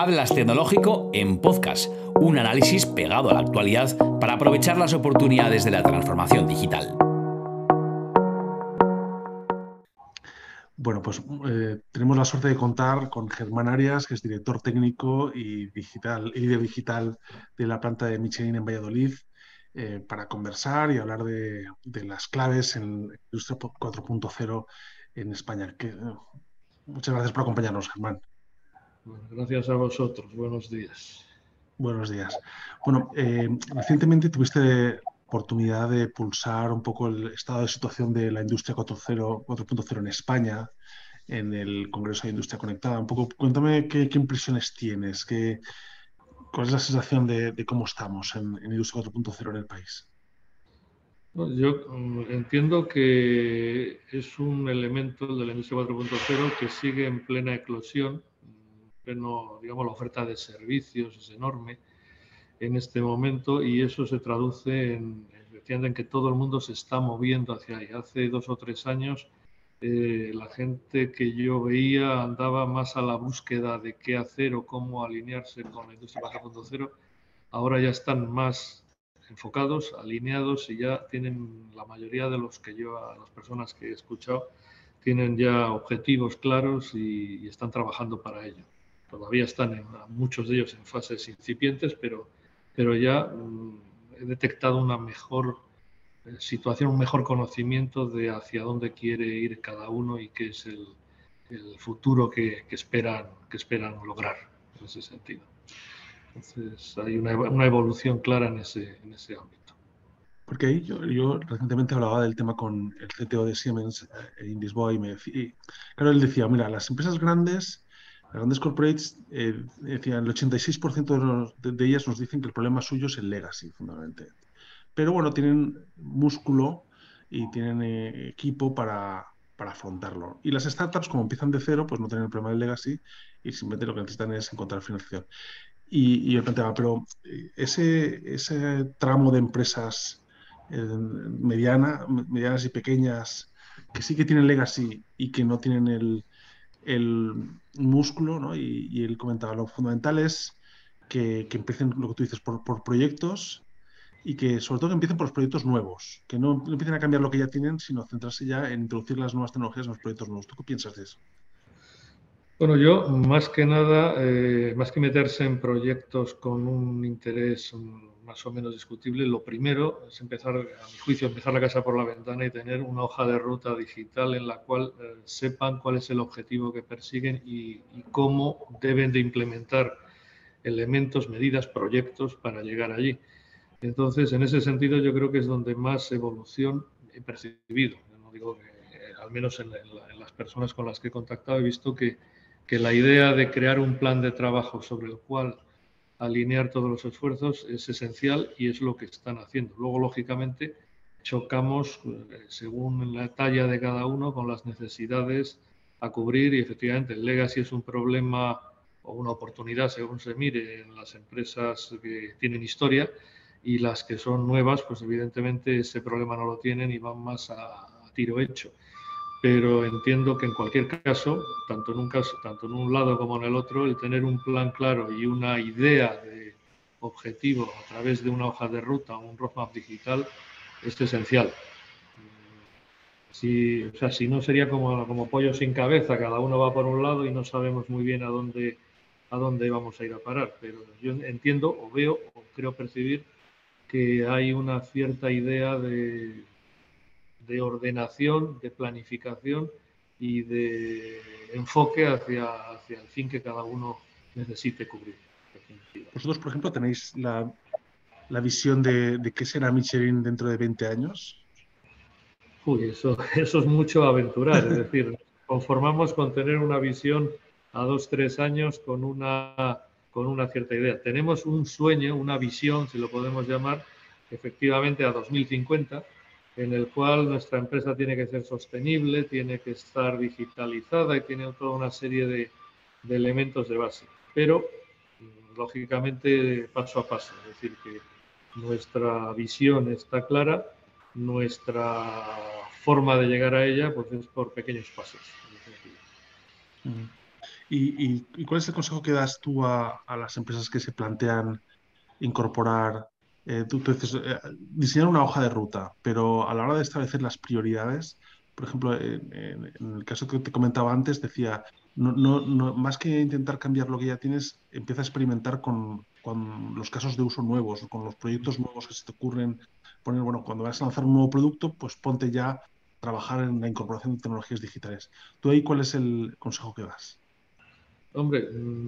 Hablas Tecnológico en podcast, un análisis pegado a la actualidad para aprovechar las oportunidades de la transformación digital. Bueno, pues eh, tenemos la suerte de contar con Germán Arias, que es director técnico y digital, líder digital de la planta de Michelin en Valladolid, eh, para conversar y hablar de, las claves en Industria 4.0 en España. Que, muchas gracias por acompañarnos, Germán. Gracias a vosotros. Buenos días. Buenos días. Bueno, eh, recientemente tuviste oportunidad de pulsar un poco el estado de situación de la industria 4.0 en España en el Congreso de Industria Conectada. Un poco, cuéntame qué, impresiones tienes, qué, cuál es la sensación de, cómo estamos en, en Industria 4.0 en el país. Yo mm, entiendo que es un elemento de la industria 4.0 que sigue en plena eclosión, pleno, digamos, la oferta de servicios es enorme en este momento y eso se traduce en, en que todo el mundo se está moviendo hacia ahí. Hace dos o tres años eh, la gente que yo veía andaba más a la búsqueda de qué hacer o cómo alinearse con la industria 4.0. Ahora ya están más enfocados, alineados y ya tienen la mayoría de los que yo, a las personas que he escuchado, tienen ya objetivos claros y, están trabajando para ello. Todavía están en, muchos de ellos en fases incipientes, pero, pero ya mm, he detectado una mejor eh, situación, un mejor conocimiento de hacia dónde quiere ir cada uno y qué es el, el futuro que, que, esperan, que esperan lograr en ese sentido. Entonces hay una, una evolución clara en ese, en ese ámbito. Porque ahí yo, yo, recientemente hablaba del tema con el CTO de Siemens, eh, Indisboy, y me decía, claro, él decía, mira, las empresas grandes, las grandes corporates, eh, decían, el 86% de, de, ellas nos dicen que el problema suyo es el legacy, fundamentalmente. Pero bueno, tienen músculo y tienen eh, equipo para, para afrontarlo. Y las startups, como empiezan de cero, pues no tienen el problema del legacy y simplemente lo que necesitan es encontrar financiación. Y, yo planteaba, pero eh, ese, ese tramo de empresas eh, mediana, medianas y pequeñas que sí que tienen legacy y que no tienen el, el músculo, ¿no? Y, y, él comentaba, lo fundamental es que, que, empiecen, lo que tú dices, por, proyectos y que sobre todo que empiecen por los proyectos nuevos, que no, empiecen a cambiar lo que ya tienen, sino centrarse ya en introducir las nuevas tecnologías en los proyectos nuevos. ¿Tú qué piensas de eso? Bueno, yo más que nada, eh, más que meterse en proyectos con un interés más o menos discutible, lo primero es empezar, a mi juicio, empezar la casa por la ventana y tener una hoja de ruta digital en la cual eh, sepan cuál es el objetivo que persiguen y, y, cómo deben de implementar elementos, medidas, proyectos para llegar allí. Entonces, en ese sentido, yo creo que es donde más evolución he percibido. No digo que, eh, al menos en, en, en las personas con las que he contactado, he visto que que la idea de crear un plan de trabajo sobre el cual alinear todos los esfuerzos es esencial y es lo que están haciendo. Luego, lógicamente, chocamos eh, según la talla de cada uno con las necesidades a cubrir y efectivamente el legacy es un problema o una oportunidad según se mire en las empresas que tienen historia y las que son nuevas, pues evidentemente ese problema no lo tienen y van más a, a tiro hecho pero entiendo que en cualquier caso, tanto en un caso, tanto en un lado como en el otro, el tener un plan claro y una idea de objetivo a través de una hoja de ruta, un roadmap digital, es esencial. Si, o sea, si no sería como, como pollo sin cabeza, cada uno va por un lado y no sabemos muy bien a dónde, a dónde vamos a ir a parar. Pero yo entiendo o veo o creo percibir que hay una cierta idea de, de ordenación, de planificación y de enfoque hacia, hacia el fin que cada uno necesite cubrir. Vosotros, por ejemplo, tenéis la, la visión de, de, qué será Michelin dentro de 20 años. Uy, eso, eso es mucho aventurar, es decir, conformamos con tener una visión a dos, tres años con una, con una cierta idea. Tenemos un sueño, una visión, si lo podemos llamar, efectivamente a 2050, en el cual nuestra empresa tiene que ser sostenible, tiene que estar digitalizada y tiene toda una serie de, elementos de base. Pero, lógicamente, paso a paso. Es decir, que nuestra visión está clara, nuestra forma de llegar a ella pues es por pequeños pasos. ¿Y, cuál es el consejo que das tú a, las empresas que se plantean incorporar? Eh, tú, dices, eh, diseñar una hoja de ruta, pero a la hora de establecer las prioridades, por ejemplo, en, el caso que te comentaba antes, decía, no, no, más que intentar cambiar lo que ya tienes, empieza a experimentar con, con, los casos de uso nuevos, con los proyectos nuevos que se te ocurren. Poner, bueno, cuando vas a lanzar un nuevo producto, pues ponte ya a trabajar en la incorporación de tecnologías digitales. ¿Tú ahí cuál es el consejo que das? Hombre, mm,